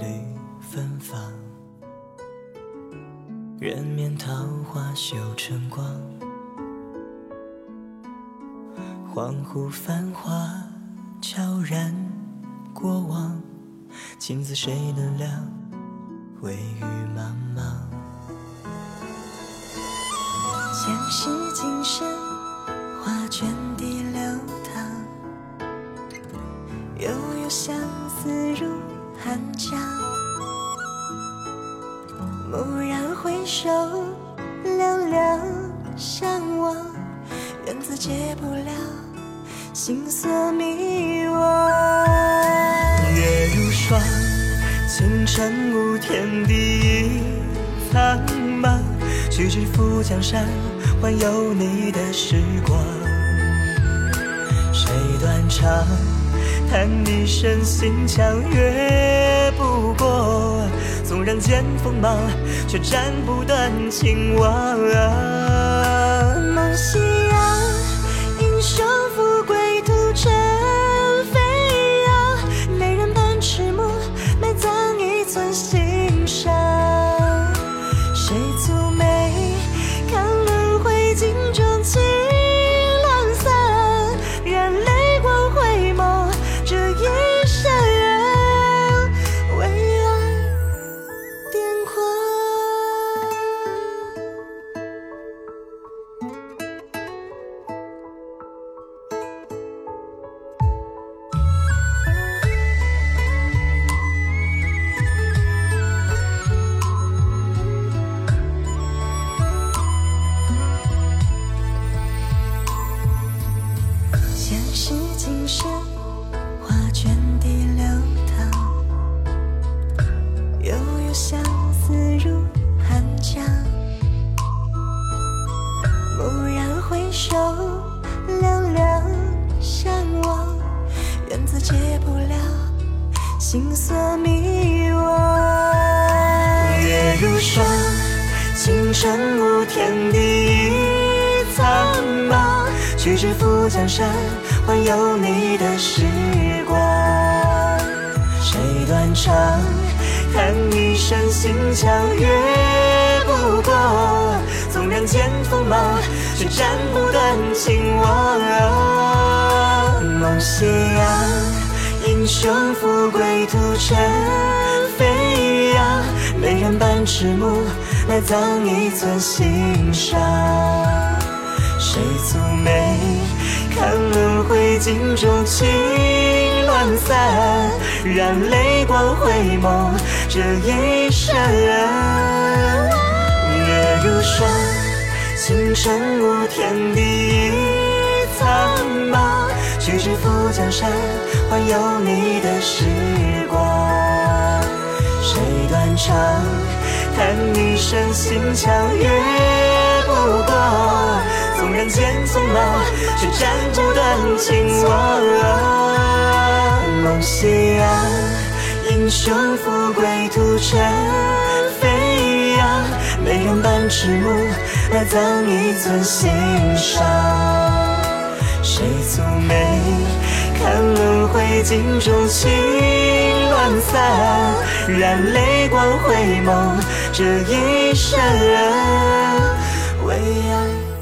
缕芬芳，人面桃花羞成光，恍惚繁华悄然过往，情字谁能料？微雨茫茫，前世今生，画卷地流淌，悠悠相思如。寒江。蓦然回首，两两相望，缘字解不了心所迷惘。月如霜，清晨无天地苍茫。须知富江山，换有你的时光。谁断肠？叹一声心墙越不过。纵然见锋芒，却斩不断情网。梦夕阳，心所迷惘。月如霜，清晨无天地苍茫。须知富江山，换有你的时光。谁断肠？叹一声心墙越不过。纵然见锋芒，却斩不断情网。梦夕阳，英雄富贵图尘飞扬。美人半迟暮，埋葬一寸心伤。谁蹙眉，看轮回镜中情乱散，染泪光回眸，这一生。月如霜，清晨无天地。须知富江山，还有你的时光。谁断肠？叹一声心墙越不过。纵然见匆忙，却斩不断情网。梦夕阳，英雄富贵图尘飞扬。美人半迟暮，埋葬一寸心伤。谁蹙眉，看轮回镜中情乱散，染泪光回眸，这一生为爱。